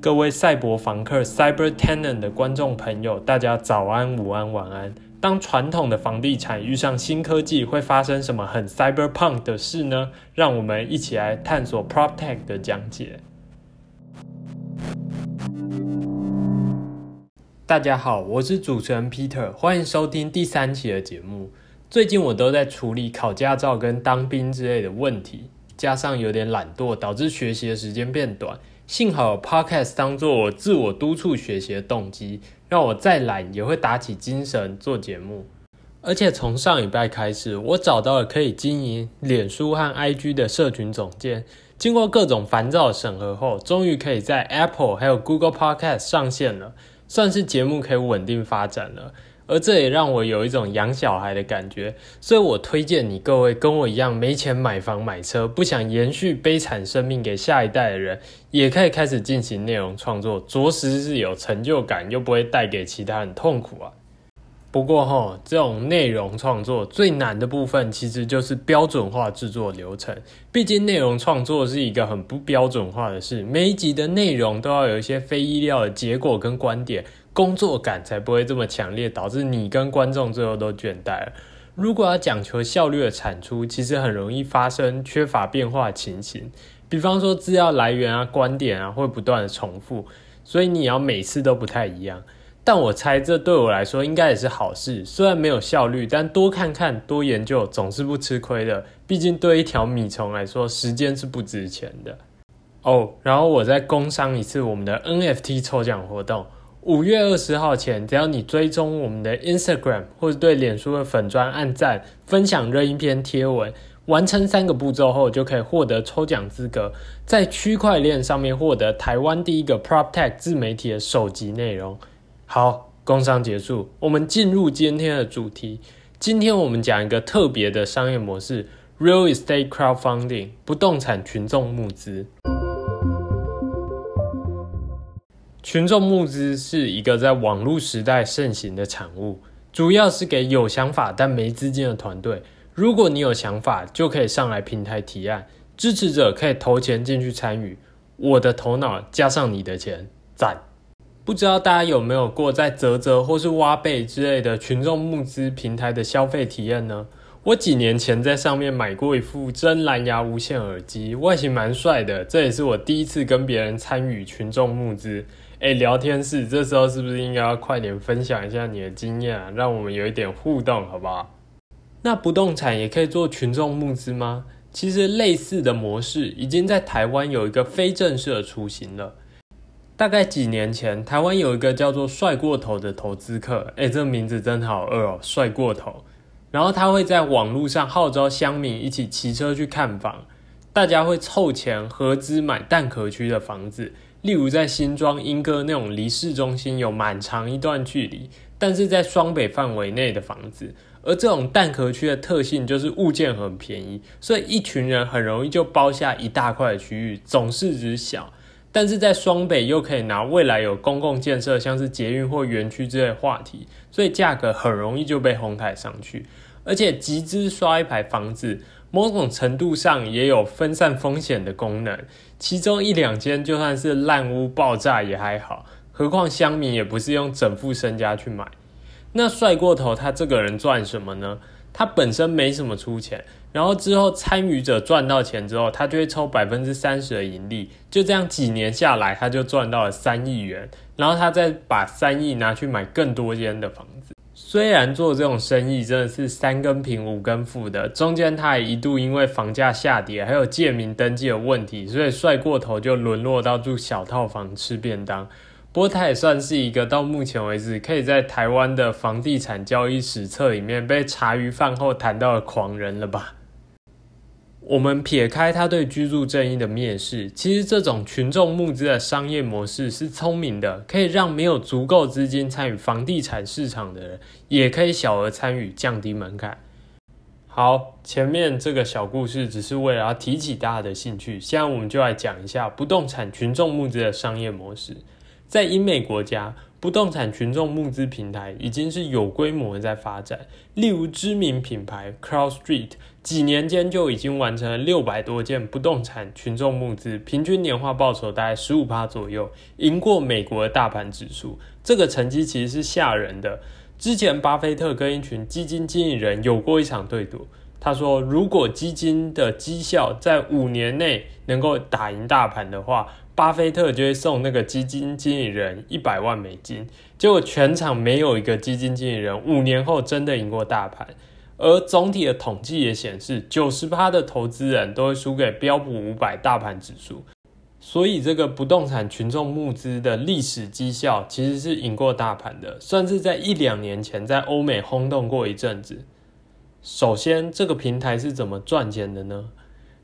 各位赛博房客 （Cyber Tenant） 的观众朋友，大家早安、午安、晚安。当传统的房地产遇上新科技，会发生什么很 Cyberpunk 的事呢？让我们一起来探索 PropTech 的讲解。大家好，我是主持人 Peter，欢迎收听第三期的节目。最近我都在处理考驾照跟当兵之类的问题，加上有点懒惰，导致学习的时间变短。幸好有 Podcast 当做我自我督促学习的动机，让我再懒也会打起精神做节目。而且从上礼拜开始，我找到了可以经营脸书和 IG 的社群总监。经过各种烦躁审核后，终于可以在 Apple 还有 Google Podcast 上线了，算是节目可以稳定发展了。而这也让我有一种养小孩的感觉，所以我推荐你各位跟我一样没钱买房买车，不想延续悲惨生命给下一代的人，也可以开始进行内容创作，着实是有成就感，又不会带给其他人痛苦啊。不过哈，这种内容创作最难的部分，其实就是标准化制作流程。毕竟内容创作是一个很不标准化的事，每一集的内容都要有一些非意料的结果跟观点。工作感才不会这么强烈，导致你跟观众最后都倦怠了。如果要讲求效率的产出，其实很容易发生缺乏变化的情形。比方说资料来源啊、观点啊会不断的重复，所以你要每次都不太一样。但我猜这对我来说应该也是好事，虽然没有效率，但多看看、多研究总是不吃亏的。毕竟对一条米虫来说，时间是不值钱的。哦，然后我再工商一次我们的 NFT 抽奖活动。五月二十号前，只要你追踪我们的 Instagram 或者对脸书的粉砖按赞、分享任一篇贴文，完成三个步骤后，就可以获得抽奖资格，在区块链上面获得台湾第一个 PropTech 自媒体的首集内容。好，工商结束，我们进入今天的主题。今天我们讲一个特别的商业模式：Real Estate Crowdfunding，不动产群众募资。群众募资是一个在网络时代盛行的产物，主要是给有想法但没资金的团队。如果你有想法，就可以上来平台提案，支持者可以投钱进去参与。我的头脑加上你的钱，赞！不知道大家有没有过在泽泽或是挖贝之类的群众募资平台的消费体验呢？我几年前在上面买过一副真蓝牙无线耳机，外形蛮帅的。这也是我第一次跟别人参与群众募资。哎，聊天室，这时候是不是应该要快点分享一下你的经验啊？让我们有一点互动，好不好？那不动产也可以做群众募资吗？其实类似的模式已经在台湾有一个非正式的雏形了。大概几年前，台湾有一个叫做“帅过头”的投资客，哎，这名字真好饿哦，帅过头。然后他会在网络上号召乡民一起骑车去看房，大家会凑钱合资买蛋壳区的房子。例如在新庄莺歌那种离市中心有蛮长一段距离，但是在双北范围内的房子，而这种蛋壳区的特性就是物件很便宜，所以一群人很容易就包下一大块的区域，总市值小，但是在双北又可以拿未来有公共建设，像是捷运或园区之类话题，所以价格很容易就被哄抬上去，而且集资刷一排房子。某种程度上也有分散风险的功能，其中一两间就算是烂屋爆炸也还好，何况乡民也不是用整副身家去买。那帅过头，他这个人赚什么呢？他本身没什么出钱，然后之后参与者赚到钱之后，他就会抽百分之三十的盈利，就这样几年下来，他就赚到了三亿元，然后他再把三亿拿去买更多间的房子。虽然做这种生意真的是三更平五更富的，中间他也一度因为房价下跌，还有借名登记的问题，所以帅过头就沦落到住小套房吃便当。不过他也算是一个到目前为止可以在台湾的房地产交易史册里面被茶余饭后谈到的狂人了吧。我们撇开他对居住正义的蔑视，其实这种群众募资的商业模式是聪明的，可以让没有足够资金参与房地产市场的人，也可以小额参与，降低门槛。好，前面这个小故事只是为了要提起大家的兴趣，现在我们就来讲一下不动产群众募资的商业模式。在英美国家，不动产群众募资平台已经是有规模的在发展。例如知名品牌 Crowd Street，几年间就已经完成了六百多件不动产群众募资，平均年化报酬大概十五趴左右，赢过美国的大盘指数。这个成绩其实是吓人的。之前巴菲特跟一群基金经理人有过一场对赌。他说：“如果基金的绩效在五年内能够打赢大盘的话，巴菲特就会送那个基金经理人一百万美金。结果全场没有一个基金经理人五年后真的赢过大盘。而总体的统计也显示，九十趴的投资人都会输给标普五百大盘指数。所以，这个不动产群众募资的历史绩效其实是赢过大盘的，算是在一两年前在欧美轰动过一阵子。”首先，这个平台是怎么赚钱的呢？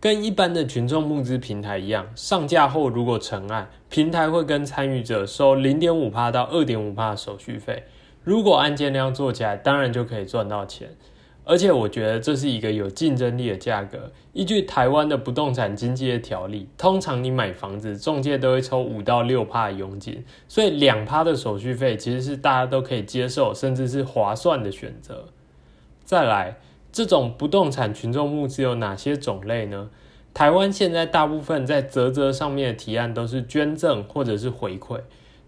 跟一般的群众募资平台一样，上架后如果成案，平台会跟参与者收零点五帕到二点五帕的手续费。如果案件量做起来，当然就可以赚到钱。而且我觉得这是一个有竞争力的价格。依据台湾的不动产经纪的条例，通常你买房子，中介都会抽五到六趴的佣金，所以两趴的手续费其实是大家都可以接受，甚至是划算的选择。再来，这种不动产群众募资有哪些种类呢？台湾现在大部分在泽泽上面的提案都是捐赠或者是回馈。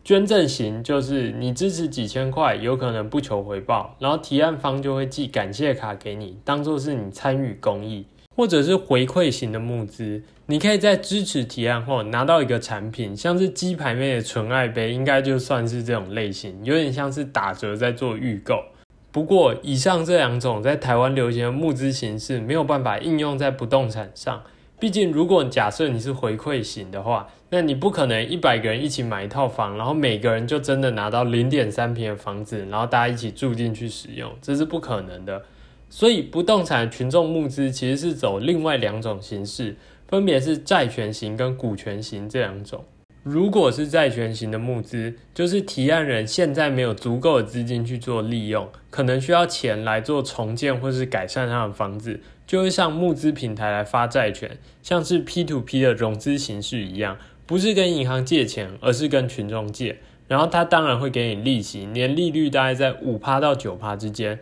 捐赠型就是你支持几千块，有可能不求回报，然后提案方就会寄感谢卡给你，当做是你参与公益。或者是回馈型的募资，你可以在支持提案后拿到一个产品，像是鸡排妹的纯爱杯，应该就算是这种类型，有点像是打折在做预购。不过，以上这两种在台湾流行的募资形式没有办法应用在不动产上。毕竟，如果假设你是回馈型的话，那你不可能一百个人一起买一套房，然后每个人就真的拿到零点三平的房子，然后大家一起住进去使用，这是不可能的。所以，不动产群众募资其实是走另外两种形式，分别是债权型跟股权型这两种。如果是债权型的募资，就是提案人现在没有足够的资金去做利用，可能需要钱来做重建或是改善他的房子，就会上募资平台来发债权，像是 P to P 的融资形式一样，不是跟银行借钱，而是跟群众借，然后他当然会给你利息，年利率大概在五趴到九趴之间，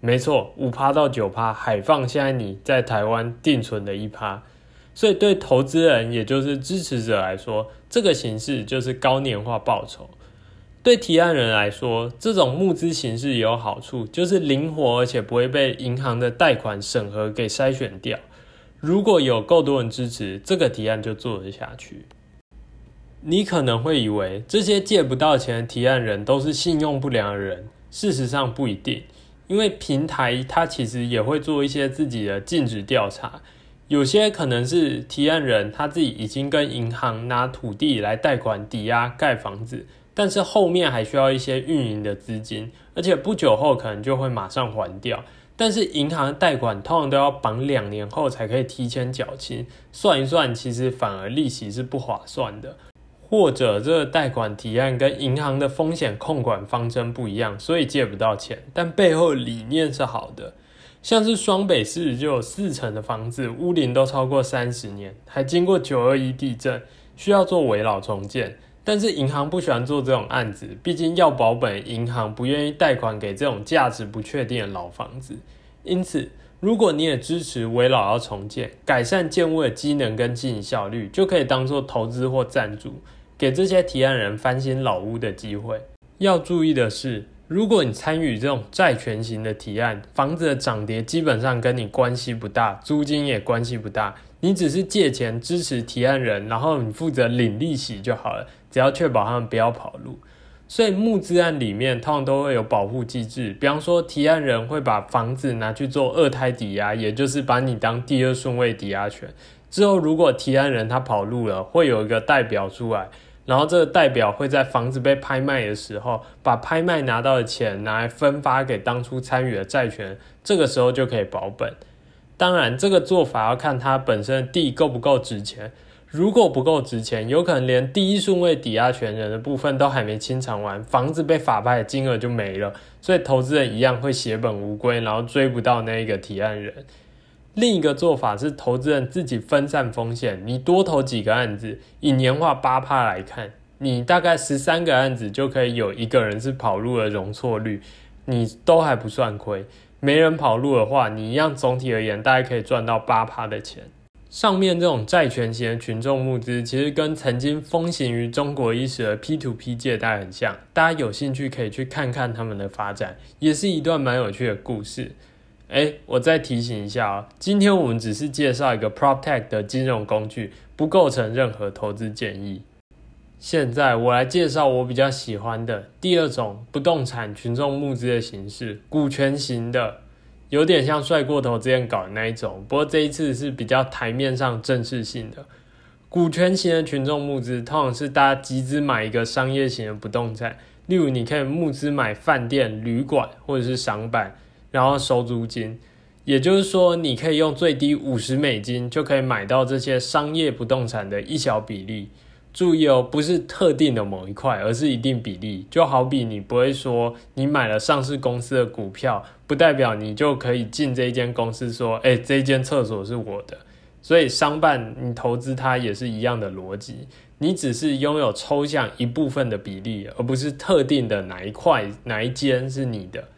没错，五趴到九趴，海放现在你在台湾定存的一趴。所以对投资人，也就是支持者来说，这个形式就是高年化报酬。对提案人来说，这种募资形式也有好处，就是灵活，而且不会被银行的贷款审核给筛选掉。如果有够多人支持，这个提案就做得下去。你可能会以为这些借不到钱的提案人都是信用不良的人，事实上不一定，因为平台它其实也会做一些自己的尽职调查。有些可能是提案人他自己已经跟银行拿土地来贷款抵押盖房子，但是后面还需要一些运营的资金，而且不久后可能就会马上还掉。但是银行贷款通常都要绑两年后才可以提前缴清，算一算其实反而利息是不划算的。或者这个贷款提案跟银行的风险控管方针不一样，所以借不到钱，但背后理念是好的。像是双北市就有四层的房子，屋龄都超过三十年，还经过九二一地震，需要做围老重建。但是银行不喜欢做这种案子，毕竟要保本，银行不愿意贷款给这种价值不确定的老房子。因此，如果你也支持围老要重建，改善建物的机能跟经营效率，就可以当做投资或赞助，给这些提案人翻新老屋的机会。要注意的是。如果你参与这种债权型的提案，房子的涨跌基本上跟你关系不大，租金也关系不大，你只是借钱支持提案人，然后你负责领利息就好了，只要确保他们不要跑路。所以募资案里面通常都会有保护机制，比方说提案人会把房子拿去做二胎抵押，也就是把你当第二顺位抵押权。之后如果提案人他跑路了，会有一个代表出来。然后这个代表会在房子被拍卖的时候，把拍卖拿到的钱拿来分发给当初参与的债权，这个时候就可以保本。当然，这个做法要看它本身的地够不够值钱。如果不够值钱，有可能连第一顺位抵押权人的部分都还没清偿完，房子被法拍的金额就没了，所以投资人一样会血本无归，然后追不到那一个提案人。另一个做法是，投资人自己分散风险，你多投几个案子，以年化八趴来看，你大概十三个案子就可以有一个人是跑路的容错率，你都还不算亏。没人跑路的话，你一样总体而言大概可以赚到八趴的钱。上面这种债权型的群众募资，其实跟曾经风行于中国一时的 P to P 借贷很像。大家有兴趣可以去看看他们的发展，也是一段蛮有趣的故事。哎，我再提醒一下啊，今天我们只是介绍一个 PropTech 的金融工具，不构成任何投资建议。现在我来介绍我比较喜欢的第二种不动产群众募资的形式——股权型的。有点像帅过头之前搞的那一种，不过这一次是比较台面上正式性的股权型的群众募资，通常是大家集资买一个商业型的不动产，例如你可以募资买饭店、旅馆或者是商办，然后收租金。也就是说，你可以用最低五十美金就可以买到这些商业不动产的一小比例。注意哦，不是特定的某一块，而是一定比例。就好比你不会说你买了上市公司的股票，不代表你就可以进这一间公司说，哎，这间厕所是我的。所以商办你投资它也是一样的逻辑，你只是拥有抽象一部分的比例，而不是特定的哪一块哪一间是你的。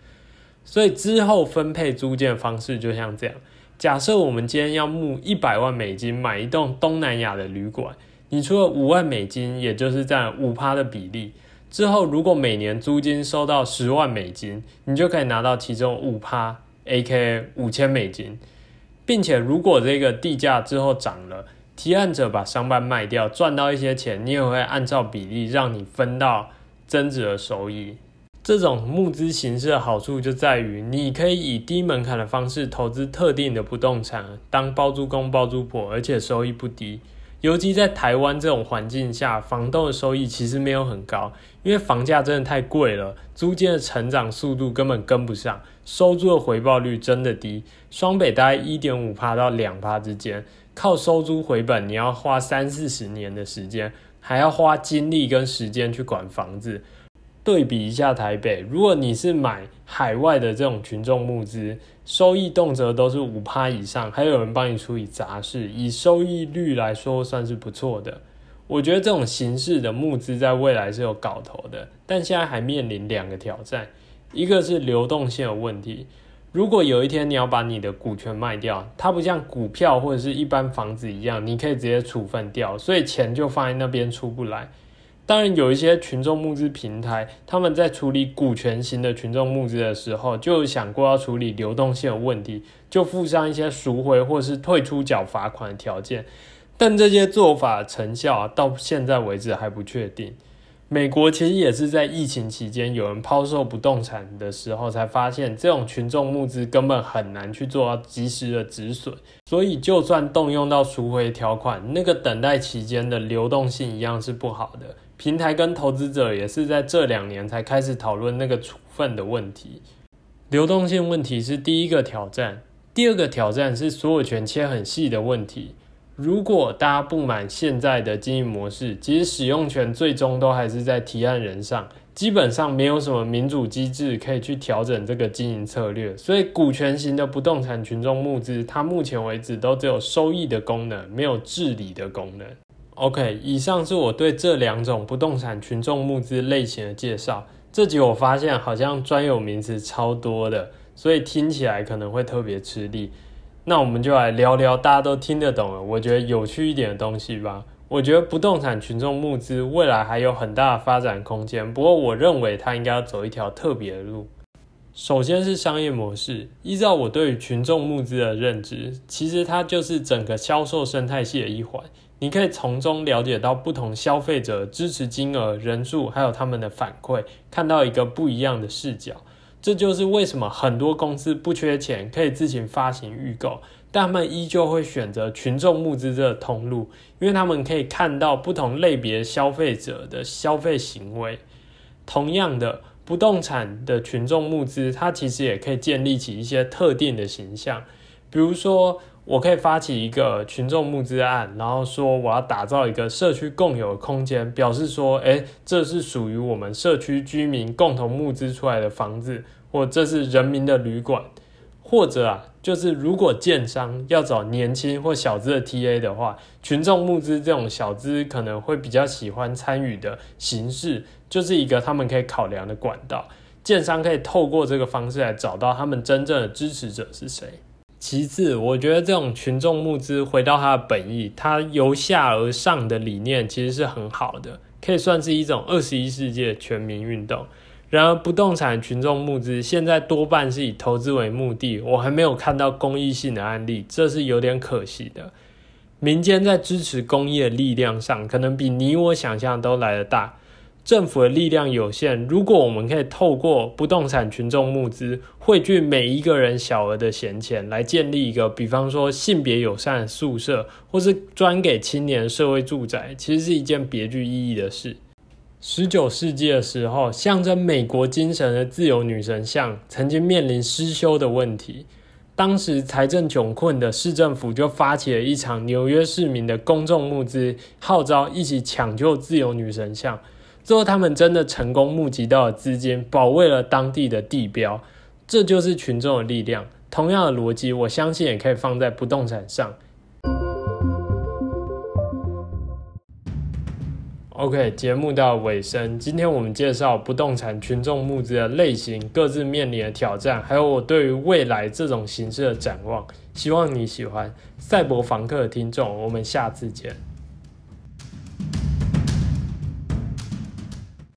所以之后分配租借方式就像这样：假设我们今天要募一百万美金买一栋东南亚的旅馆。你出了五万美金，也就是占五趴的比例之后，如果每年租金收到十万美金，你就可以拿到其中五趴，A.K. 五千美金，并且如果这个地价之后涨了，提案者把商办卖掉，赚到一些钱，你也会按照比例让你分到增值的收益。这种募资形式的好处就在于，你可以以低门槛的方式投资特定的不动产，当包租公包租婆，而且收益不低。尤其在台湾这种环境下，房东的收益其实没有很高，因为房价真的太贵了，租金的成长速度根本跟不上，收租的回报率真的低。双北大概一点五趴到两趴之间，靠收租回本，你要花三四十年的时间，还要花精力跟时间去管房子。对比一下台北，如果你是买海外的这种群众募资，收益动辄都是五趴以上，还有人帮你处理杂事，以收益率来说算是不错的。我觉得这种形式的募资在未来是有搞头的，但现在还面临两个挑战，一个是流动性的问题。如果有一天你要把你的股权卖掉，它不像股票或者是一般房子一样，你可以直接处分掉，所以钱就放在那边出不来。当然，有一些群众募资平台，他们在处理股权型的群众募资的时候，就想过要处理流动性的问题，就附上一些赎回或是退出缴罚款的条件。但这些做法成效啊，到现在为止还不确定。美国其实也是在疫情期间有人抛售不动产的时候，才发现这种群众募资根本很难去做到及时的止损。所以，就算动用到赎回条款，那个等待期间的流动性一样是不好的。平台跟投资者也是在这两年才开始讨论那个处分的问题，流动性问题是第一个挑战，第二个挑战是所有权切很细的问题。如果大家不满现在的经营模式，其实使用权最终都还是在提案人上，基本上没有什么民主机制可以去调整这个经营策略。所以，股权型的不动产群众募资，它目前为止都只有收益的功能，没有治理的功能。OK，以上是我对这两种不动产群众募资类型的介绍。这集我发现好像专有名词超多的，所以听起来可能会特别吃力。那我们就来聊聊大家都听得懂了，我觉得有趣一点的东西吧。我觉得不动产群众募资未来还有很大的发展空间，不过我认为它应该要走一条特别的路。首先是商业模式，依照我对于群众募资的认知，其实它就是整个销售生态系的一环。你可以从中了解到不同消费者支持金额、人数，还有他们的反馈，看到一个不一样的视角。这就是为什么很多公司不缺钱，可以自行发行预购，但他们依旧会选择群众募资这个通路，因为他们可以看到不同类别消费者的消费行为。同样的，不动产的群众募资，它其实也可以建立起一些特定的形象，比如说。我可以发起一个群众募资案，然后说我要打造一个社区共有的空间，表示说，哎，这是属于我们社区居民共同募资出来的房子，或这是人民的旅馆，或者啊，就是如果建商要找年轻或小资的 TA 的话，群众募资这种小资可能会比较喜欢参与的形式，就是一个他们可以考量的管道。建商可以透过这个方式来找到他们真正的支持者是谁。其次，我觉得这种群众募资回到它的本意，它由下而上的理念其实是很好的，可以算是一种二十一世纪的全民运动。然而，不动产群众募资现在多半是以投资为目的，我还没有看到公益性的案例，这是有点可惜的。民间在支持公益的力量上，可能比你我想象都来得大。政府的力量有限，如果我们可以透过不动产群众募资，汇聚每一个人小额的闲钱，来建立一个，比方说性别友善的宿舍，或是专给青年社会住宅，其实是一件别具意义的事。十九世纪的时候，象征美国精神的自由女神像曾经面临失修的问题，当时财政窘困的市政府就发起了一场纽约市民的公众募资，号召一起抢救自由女神像。最后，他们真的成功募集到了资金，保卫了当地的地标。这就是群众的力量。同样的逻辑，我相信也可以放在不动产上。OK，节目到尾声。今天我们介绍不动产群众募资的类型，各自面临的挑战，还有我对于未来这种形式的展望。希望你喜欢赛博房客的听众，我们下次见。